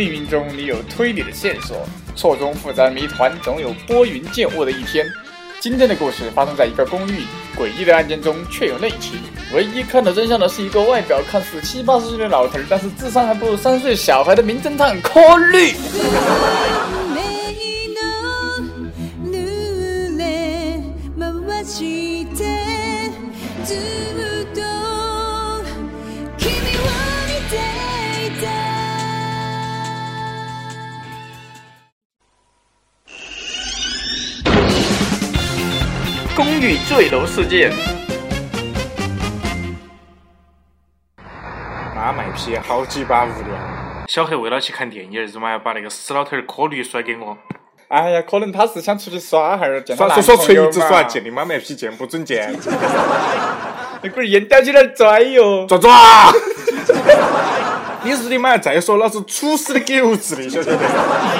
命运中你有推理的线索，错综复杂谜团总有拨云见雾的一天。今天的故事发生在一个公寓，诡异的案件中却有内情。唯一看到真相的是一个外表看似七八十岁的老头，但是智商还不如三岁小孩的名侦探柯绿。公寓坠楼事件。妈卖批好几把无聊。小黑为了去看电影，日妈要把那个死老头儿柯驴甩给我。哎呀，可能他是想出去耍哈儿，见耍说说锤子耍，见你妈卖批见不准见。那龟儿烟叼起来拽哟，抓抓！你日你妈再说老子处死的狗子的，晓得不？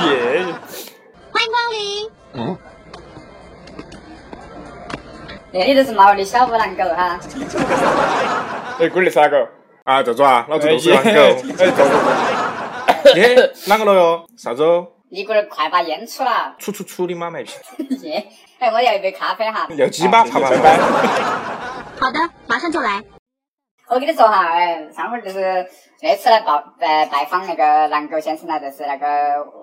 耶！欢迎光临。嗯。那里都是毛的小五狼狗哈。哎，龟儿是哪个？啊，赵总啊，老子都是狼狗。哎，赵总。耶，啷个了哟？啥子？你龟儿快把烟出了。出出出你妈卖批！耶！哎，我要一杯咖啡哈。要鸡巴，啪啪啪。好的，马上就来。我跟你说哈，哎，上回就是那次来报拜拜访那个狼狗先生呢，就是那个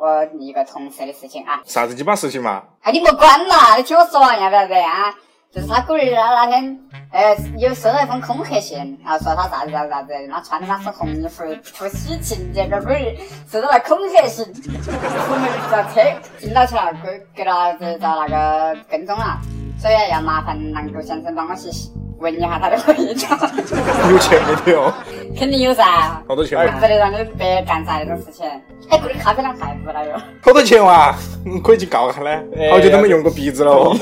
我一个同事的事情啊。啥子鸡巴事情嘛？哎，你莫管嘛，你听我说完要不要得啊？就是他龟儿他那天，呃，有收到一封恐吓信，然后说他啥子啥子啥子，他穿的那是红衣服不喜庆，结果龟儿收到了恐吓信，出门叫车进到去了，龟给他就遭那个跟踪了，所以要麻烦南狗先生帮我去问一下他的回答。有钱没得哦？肯定有噻。好多钱？不得让你白干啥那种事情。哎，这里咖啡量太不了哟。好多钱哇？可以去告他嘞。好久都没用过鼻子了哦。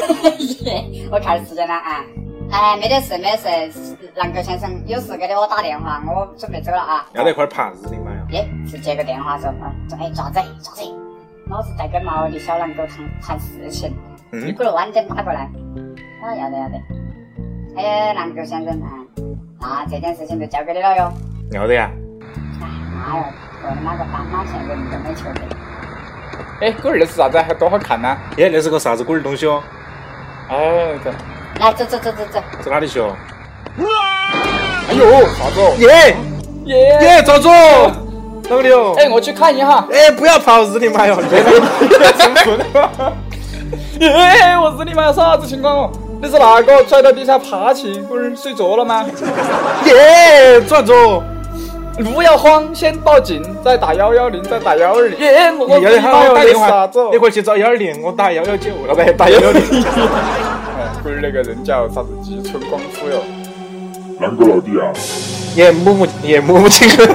我 看时间了啊。哎，没得事，没得事。狼狗先生有事给我打电话，我准备走了啊。要得快盘日你妈呀！耶，是接个电话说，哎，爪子，爪子，老子在跟毛的小狼狗谈谈事情，你不能晚点打过来。啊，要得要得。哎，南狗先生啊，那这件事情就交给你了哟。要得呀。哎，妈哟，我的妈个斑马线人都没求得。哎，龟儿那是啥子？还多好看呢？耶，那是个啥子龟儿东西哦？哎，走。来，走走走走走。走哪里去哦？哎呦，啥子？耶耶耶，赵总，哪里哦？哎，我去看一下。哎，不要跑，日你妈哟！耶，我日你妈啥子情况哦？你是哪个拽到地下爬起？不是睡着了吗？耶，转着，不要慌，先报警，再打幺幺零，再打幺二零。耶，我幺幺零打电话，子？一会儿去找幺二零，我打幺幺九，老 板打幺幺零。哎，龟儿那个人叫啥子？吉村光夫哟。狼哥老弟啊！耶，木木耶，木木亲。怎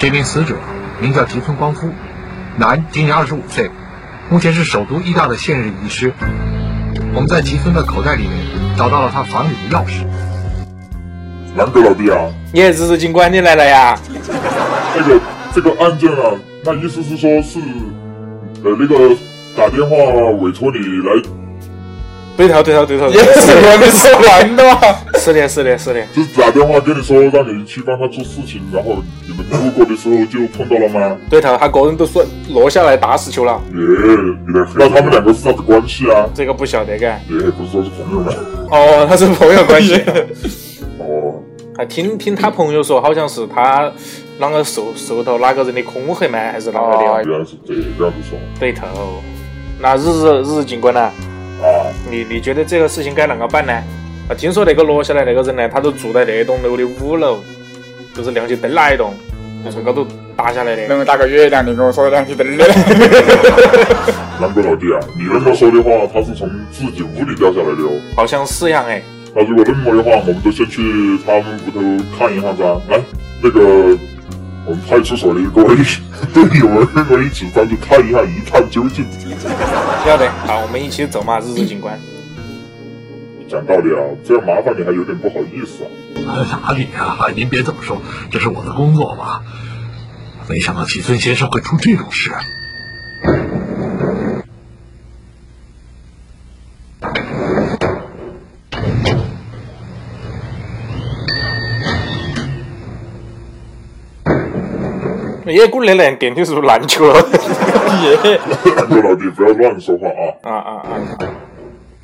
这名死者名叫吉村光夫，男，今年二十五岁，目前是首都医大的现任医师。我们在吉村的口袋里面找到了他房里的钥匙。狼哥老弟啊！你也是日警官进来了呀！这个这个案件啊，那意思是说是，呃，那个打电话委托你来。对头对头对头，也 是我们说完的嘛。是的是的是的。就是打电话跟你说让你去帮他做事情，然后你们路过的时候就碰到了吗？对头，他个人都说落下来打死球了。耶，那他们两个是啥子关系啊？这个不晓得嘎。耶，不是说是朋友吗？哦，他是朋友关系。哦。还听听他朋友说，好像是他啷个受受到哪个人的恐吓吗？还是啷个的？原来是这样子说。对头。那日日日日警官呢？啊，你你觉得这个事情该啷个办呢？啊，听说那个落下来那个人呢，他都住在那栋楼的五楼，就是亮起灯那一栋，从高头打下来的。能打个月亮，你跟我说亮起灯的。狼哥老弟啊，你那么说的话，他是从自己屋里掉下来的哦。好像是样哎。那如果那么的话，我们就先去他们屋头看一下噻。来，那个我们派出所的各位队友们跟我一起上去看一下，一探究竟。要得，好，我们一起走嘛，日日警官。讲道理啊这样麻烦你还有点不好意思啊。哪里啊您别这么说这是我的工作嘛。没想到齐村先生会出这种事。嗯爷姑奶奶点进是不是篮球了耶老弟不要乱说话啊啊啊啊。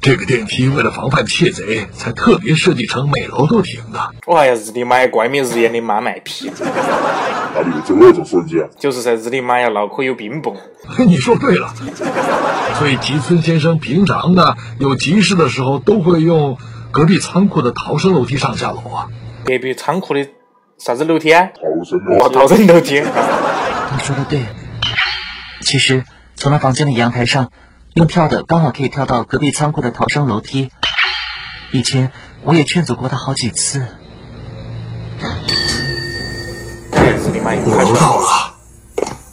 这个电梯为了防范窃贼，才特别设计成每楼都停的。哎呀，日你妈呀，怪没日眼的妈卖批，哪里有这种设计啊？就是噻，日你妈呀，脑壳有冰崩。你说对了，所以吉村先生平常呢，有急事的时候都会用隔壁仓库的逃生楼梯上下楼啊。隔壁仓库的啥子楼梯啊？逃生哦，楼逃生楼梯。你说的对，其实从他房间的阳台上用跳的，刚好可以跳到隔壁仓库的逃生楼梯。以前我也劝阻过他好几次。日你妈呀，快五楼到了，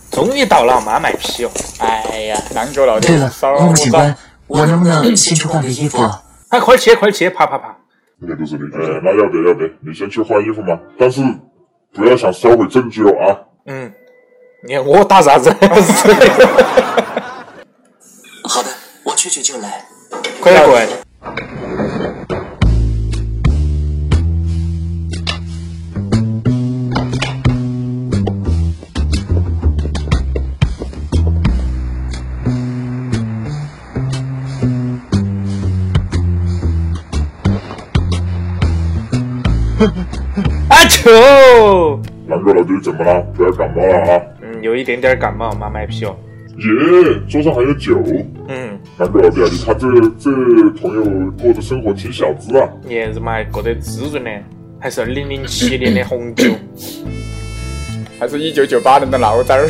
终于到了，妈卖批哦！哎呀，南哥老弟对了，，骚木木警官我，能不能先去换个衣服？哎，快去，快去，啪啪啪！应该都是你。哎，那要得要得，你先去换衣服嘛，但是不要想销毁证据哦啊！嗯，你看我打啥子？好的，我去去就来。快点过来！啊球！南哥老弟怎么了？不要感冒了啊！嗯，有一点点感冒，妈卖批哦。耶，桌上还有酒。嗯，南哥老弟啊，你看这这朋友过的生活挺小资啊。你日妈过得滋润呢，还是二零零七年的红酒。还是一九九八年的醪糟儿。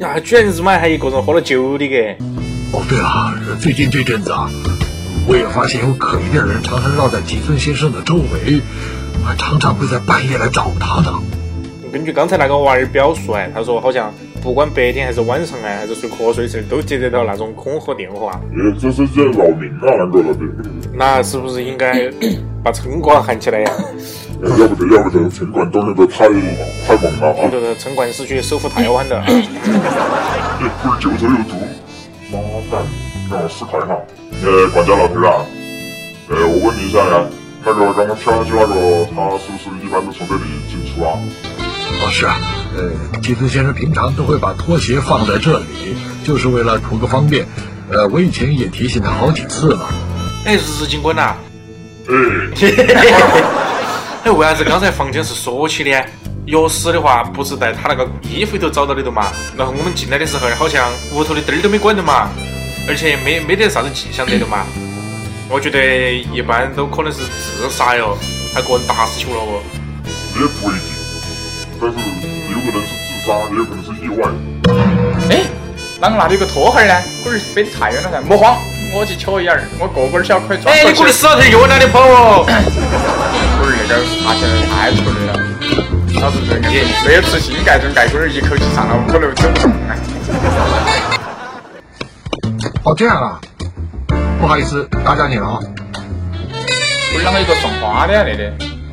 呀，居然日妈还一个人喝了酒的给。哦，对了，最近这阵子啊，我也发现有可疑的人常常绕在吉村先生的周围，还，常常会在半夜来找他的。根据刚才那个娃儿表述哎，他说好像不管白天还是晚上哎，还是睡瞌睡时都接得到那种恐吓电话。耶，这是在啊。那是不是应该把城管喊起来呀？哎要不得要不得，城管动那个太太猛了啊！对对城管是去收复台湾的。耶，不是酒酒有毒。妈蛋，让我思考一下。呃，管家老头啊，呃，我问你一下呀，那个刚刚跳下去那个，他是不是一般都从这里进出啊？哦，是啊，呃，吉村先生平常都会把拖鞋放在这里，就是为了图个方便。呃，我以前也提醒他好几次了。哎，日警官呐、嗯，哎，为啥子刚才房间是锁起的？钥匙的话，不是在他那个衣服里头找到的的嘛？然后我们进来的时候，好像屋头的灯儿都没关的嘛，而且没没得啥子迹象得的嘛。我觉得一般都可能是自杀哟，他个人打死球了哦。也不一定，但是有可能是自杀，也有可能是意外。哎，啷个那里有个拖鞋儿呢？龟儿飞得太远了噻，莫慌，我去瞧一眼儿，我个个儿小可以装哎，过去你。死老头又往哪里跑哦？龟儿那个爬起来太出力了，老子这个没有吃新盖中盖龟儿一口气上了五楼走不动啊！哦，这样啊，不好意思打扰你了啊。龟儿啷个有个送花的呀？那里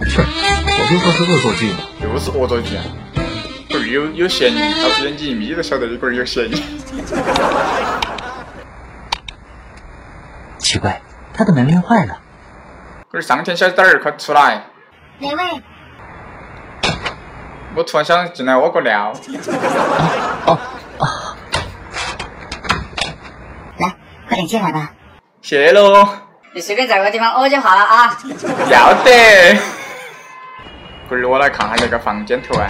切，我就说是恶作剧嘛。又是恶作剧啊！龟儿有有嫌疑，老子眼睛一眯就晓得这龟儿有嫌疑。奇怪，他的门铃坏了。龟儿上天小崽儿，快出来！哪位？我突然想进来屙个尿。哦哦来，快点进来吧。谢喽，你随便找个地方屙就好了啊。要得。我来看下那个房间图啊。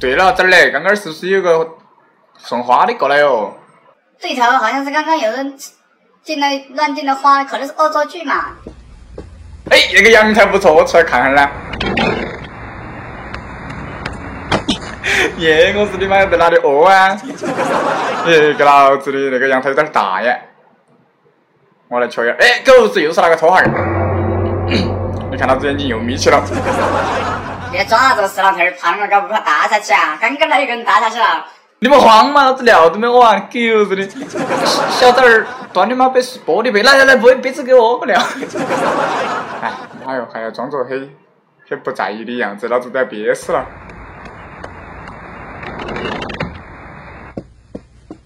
对了，这儿嘞，刚刚是不是有个送花的过来哦？对头，好像是刚刚有人进来乱进的花，可能是恶作剧嘛。哎，那个阳台不错，我出来看看啦。耶，我是你妈要在哪里屙啊？耶，给老子的那个阳台有点大呀。我来瞧一下，哎，狗子又是那个拖鞋儿。你看老子眼睛又眯起了。别装了，这个死老头儿，怕不怕大下去啊！刚刚那一个人大下去了。你们慌嘛，老子尿都没屙完，狗子的！小崽儿，端你妈杯玻璃杯，来来来，杯杯子给我尿。哎，妈哟，还要装作很很不在意的样子，老子都要憋死了。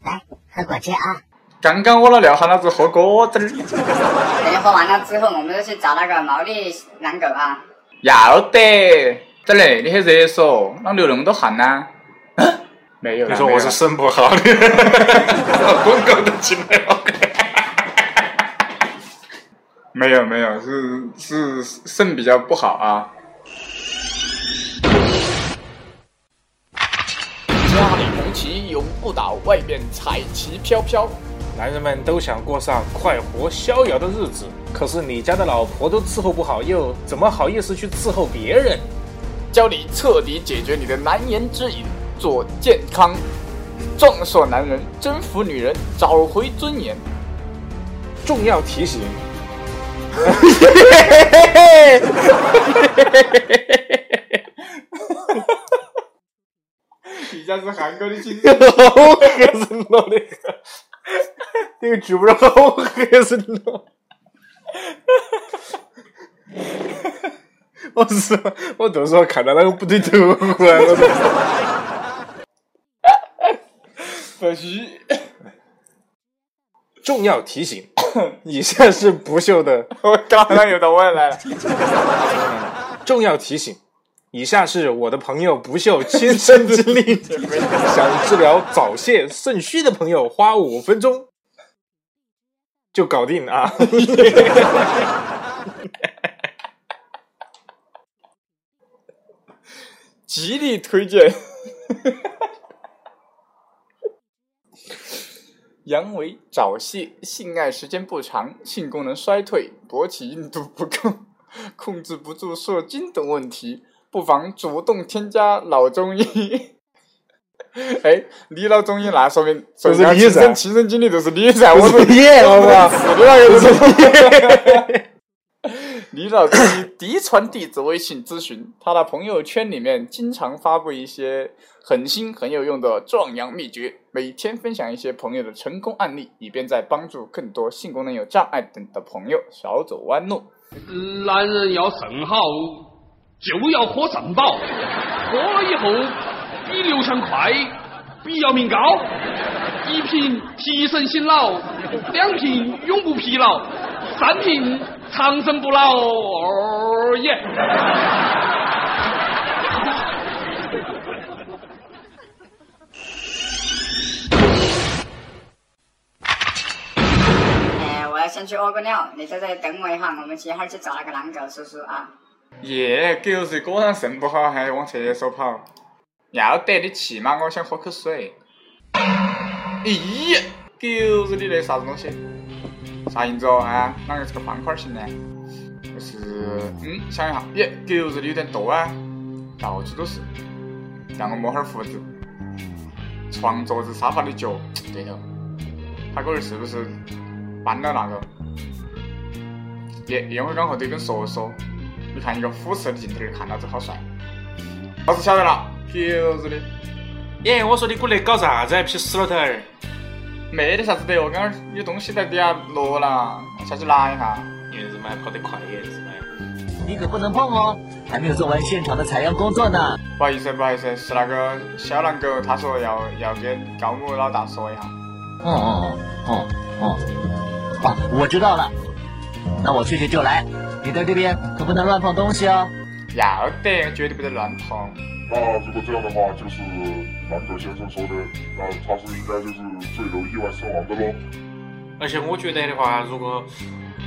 来，喝果汁啊！刚刚我老廖喊老子喝果汁儿，等你喝完了之后，我们就去找那个毛利狼狗啊。要得。咋嘞？你很热嗦，啷流那么多汗呢？没有，你说我是肾不好的，滚狗都进来了。没有没有，是是肾比较不好啊。家里红旗永不倒，外面彩旗飘飘。男人们都想过上快活逍遥的日子，可是你家的老婆都伺候不好，又怎么好意思去伺候别人？教你彻底解决你的难言之隐，做健康，壮硕男人，征服女人，找回尊严。重要提醒：你家是韩国的亲好吓人了，那个，那个剧本好吓人了。我是我都是说看到那个不对头啊！我都不许！重要提醒：以下是不锈的。我刚刚有到我来了。重要提醒：以下是我的朋友不锈亲身经历。想治疗早泄、肾虚的朋友，花五分钟就搞定啊！极力推荐。阳痿、早泄、性爱时间不长、性功能衰退、勃起硬度不够、控制不住射精等问题，不妨主动添加老中医。哎，你老中医那说明说明亲就是你噻身亲身经历就是你噻，我是你好吧是你那个都是你。李老中医嫡传弟子微信咨询，他的朋友圈里面经常发布一些很新很有用的壮阳秘诀，每天分享一些朋友的成功案例，以便在帮助更多性功能有障碍等的朋友少走弯路。男人要肾好，就要喝肾宝，喝了以后比刘强快，比姚明高。一瓶提神醒脑，两瓶永不疲劳，三瓶长生不老。哦耶！哎，我要先去屙个尿，你在这里等我一下，我们一会儿去找那个狼狗叔叔啊。耶，狗日果然肾不好，还往厕所跑。要得，你去嘛，我想喝口水。咦，狗日的那啥子东西？啥印子哦？啊，啷个是个方块形呢？就是，嗯，想一下，耶，狗日的有点多啊，到处都是。让我摸会儿胡子。床、桌子、沙发的脚，对头。他龟儿是不是搬了那个？烟烟灰缸后头有根说说，你看一个俯视的镜头，看老子好帅。老子晓得了，狗日的，耶，我说你过来搞啥子啊？皮死老头儿！没得啥子的哦，刚刚有东西在底下落了，下去拿一下。你日妈跑得快耶，日妈！你可不能碰哦，还没有做完现场的采样工作呢。不好意思，不好意思，是那个小狼狗，他说要要跟高木老大说一下。哦哦哦哦哦，我知道了，那我去去就来。你在这边可不能乱碰东西哦。要得，绝对不得乱碰。那如果这样的话，就是狼狗先生说的，那他是应该就是坠楼意外身亡的喽。而且我觉得的话，如果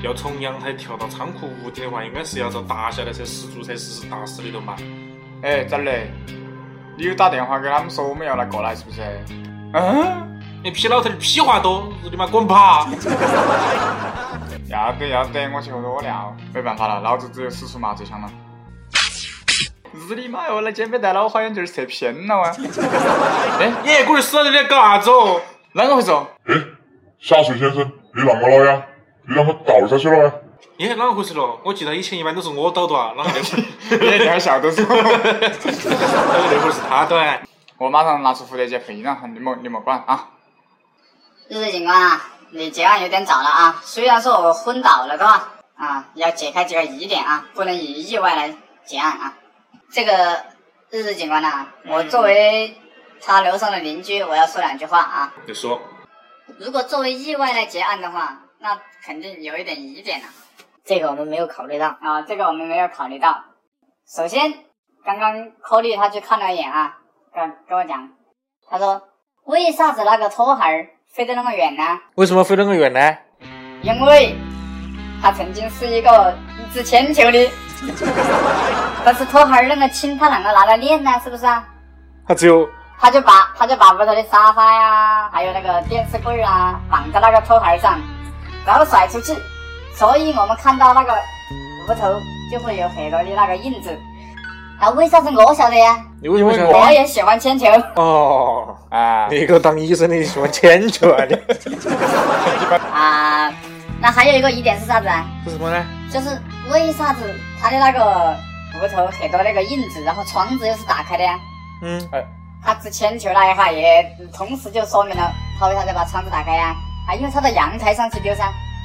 要从阳台跳到仓库屋顶的话，应该是要遭打下来才十足才是打死的了嘛。哎，咋的？你有打电话给他们说我们要来过来是不是？嗯，你屁老头儿屁话多，日你妈滚吧！要得要得，我去喝多尿。没办法了，老子只有使出麻醉枪了。日你妈哟！那肩背带了，我好像就是射偏了啊！哎，耶，龟儿死了你在搞啥子哦？啷个回事哦？哎，下水先生，你啷个了呀？你啷个倒下去了呀？耶，啷个回事了？我记得以前一般都是我倒的啊，啷个那会儿？你这样笑都是。那会儿是他倒啊？我马上拿出蝴蝶结配了，你莫你莫管啊！日日警官啊，你结案有点早了啊。虽然说我昏倒了，对吧？啊，要解开几个疑点啊，不能以意外来结案啊。这个日日警官呐、我作为他楼上的邻居，我要说两句话啊。你说如果作为意外来结案的话，那肯定有一点疑点了。这个我们没有考虑到啊，这个我们没有考虑到。首先，刚刚科利他去看了一眼啊，跟跟我讲，他说为啥子那个拖孩儿飞得那么远呢？为什么飞那么远呢？因为他曾经是一个一掷铅球的，但是拖孩儿那么轻，他啷个拿来练呢？是不是啊？他只有他就把他就把屋头的沙发呀，还有那个电视柜啊，绑在那个拖孩儿上，然后甩出去，所以我们看到那个屋头就会有很多的那个印子。那为啥子我晓得呀？你为什么想我也喜欢铅球。哦？啊，你一个当医生的喜欢铅球啊？你 啊，那还有一个疑点是啥子啊？是什么呢？就是为啥子他的那个屋头很多那个印子，然后窗子又是打开的呀？嗯，他掷铅球那一下也同时就说明了他为啥子把窗子打开呀？啊，因为他在阳台上去丢噻。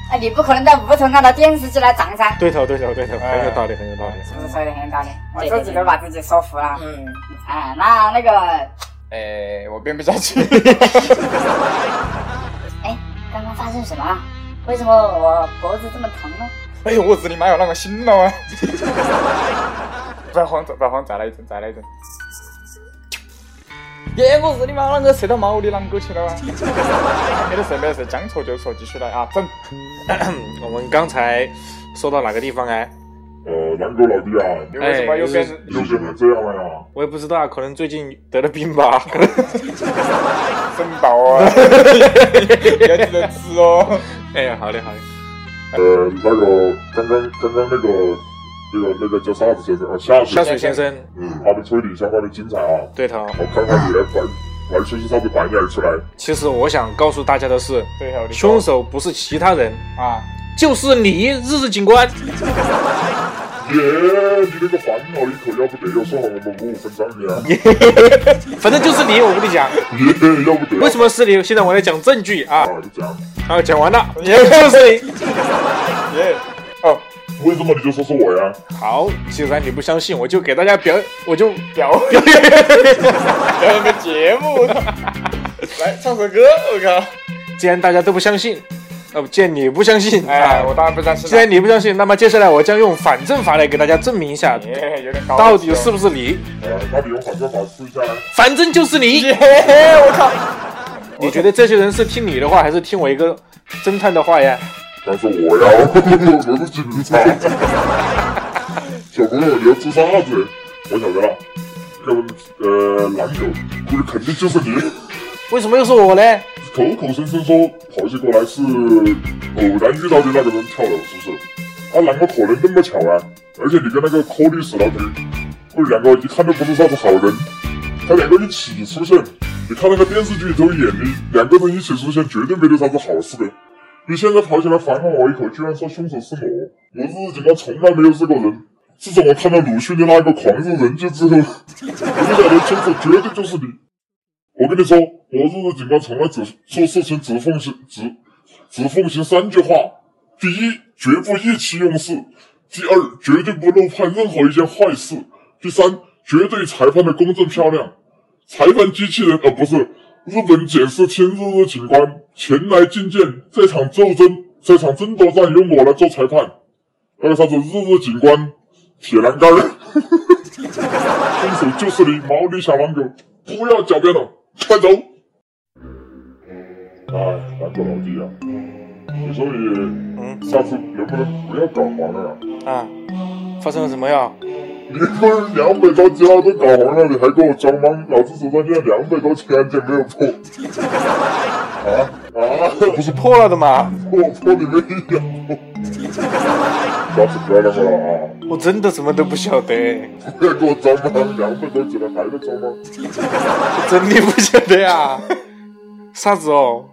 啊，你不可能在屋头按到电视机来涨噻。对头对头对头，很有道理很有道理。是不是说的很有道理？我自己都把自己说服了。嗯。啊，那那个，哎，我编不下去。哎，刚刚发生什么了？为什么我脖子这么疼呢？哎呦，我日你妈哟，啷个醒了啊？不要慌张，不要慌，再来一阵，再来一阵。耶！我日你妈，啷个射到毛里啷个去了啊？没得事，没得事，将错就错，继续来啊，整。我们刚才说到哪个地方哎？呃，啷个老弟啊？你为什么又变又变成这样了呀？我也不知道啊，可能最近得了病吧。真爆啊！要记得吃哦。哎呀，好的好的。呃，那个刚刚刚刚那个那个那个叫啥子先生啊？下下水先生。嗯，他的推理相当的精彩啊。对头。我看看你来摆摆出是啥子扮演出来。其实我想告诉大家的是，对头，凶手不是其他人啊，就是你，日日警官。耶，你那个烦恼一口，要不得，要说好我们五五分账的啊。反正就是你，我跟你讲。耶，要不得。为什么是你？现在我来讲证据啊。啊，你讲。好，讲完了，就是你。耶，哦。为什么你就说是我呀？好，既然你不相信，我就给大家表，我就表 表演表演个节目。来唱首歌，我靠！既然大家都不相信，呃，既然你不相信，哎，我当然不相信。既然你不相信，那么接下来我将用反证法来给大家证明一下，到底是不是你？呃，到底用反证法试一下来。反正就是你。我靠！你觉得这些人是听你的话，还是听我一个侦探的话呀？但是我要，我是警察。小朋友，你要吃啥子？我晓得了，要呃，篮球，估计肯定就是你。为什么又是我呢？口口声声说跑起过来是偶然遇到的那个人跳楼，是不是？啊，啷个可能那么巧啊？而且你跟那个柯律师老头，不是两个一看都不是啥子好人，他两个一起出现，你看那个电视剧里头演的，两个人一起出现，绝对没得啥子好事的。你现在跑起来反咬我一口，居然说凶手是我！我日警官从来没有这个人。自从我看到鲁迅的那个狂热人间之后，我就晓得凶手绝对就是你。我跟你说，我日日警官从来只做事情只奉行只只奉行三句话：第一，绝不意气用事；第二，绝对不漏判任何一件坏事；第三，绝对裁判的公正漂亮。裁判机器人，呃，不是。日本检视厅日日警官前来觐见，这场斗争，这场争夺战由我来做裁判。那个啥子日日警官铁栏杆，凶手就是你，毛利小狼狗，不要狡辩了，快走！哎，大哥老弟啊，你说你，嗯，下次能不能不要搞黄了呀？啊，发生了什么呀？你不是两百多家都搞黄了，你还给我装吗？老子手上现在两百多起案件没有破。啊啊！不是破了的吗？破破你妹呀！下次不要那么了啊！我真的什么都不晓得。不要给我装吗？两百多起了还在装吗？真的不晓得呀？啥子哦？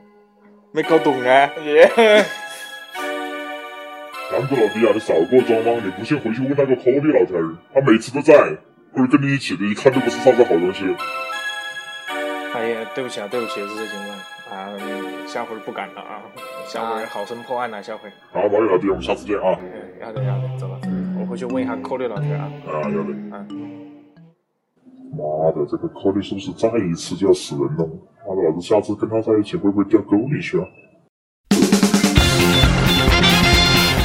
没搞懂啊？耶！啷个老弟啊，你少给我装吗？你不信回去问那个科里老头儿，他每次都在，或者跟你一起的，一看都不是啥子好东西。哎呀，对不起啊，对不起，日日警官啊，下回不敢了啊，下回好生破案了，下回。好，毛友老弟，我们下次见啊。要得要得，走了，我回去问一下科里老师啊。啊，要得。嗯。妈的，这个科里是不是再一次就要死人了？妈的，老子下次跟他在一起会不会掉沟里去啊？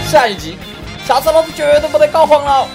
下一集，下次老子绝对不得搞黄了。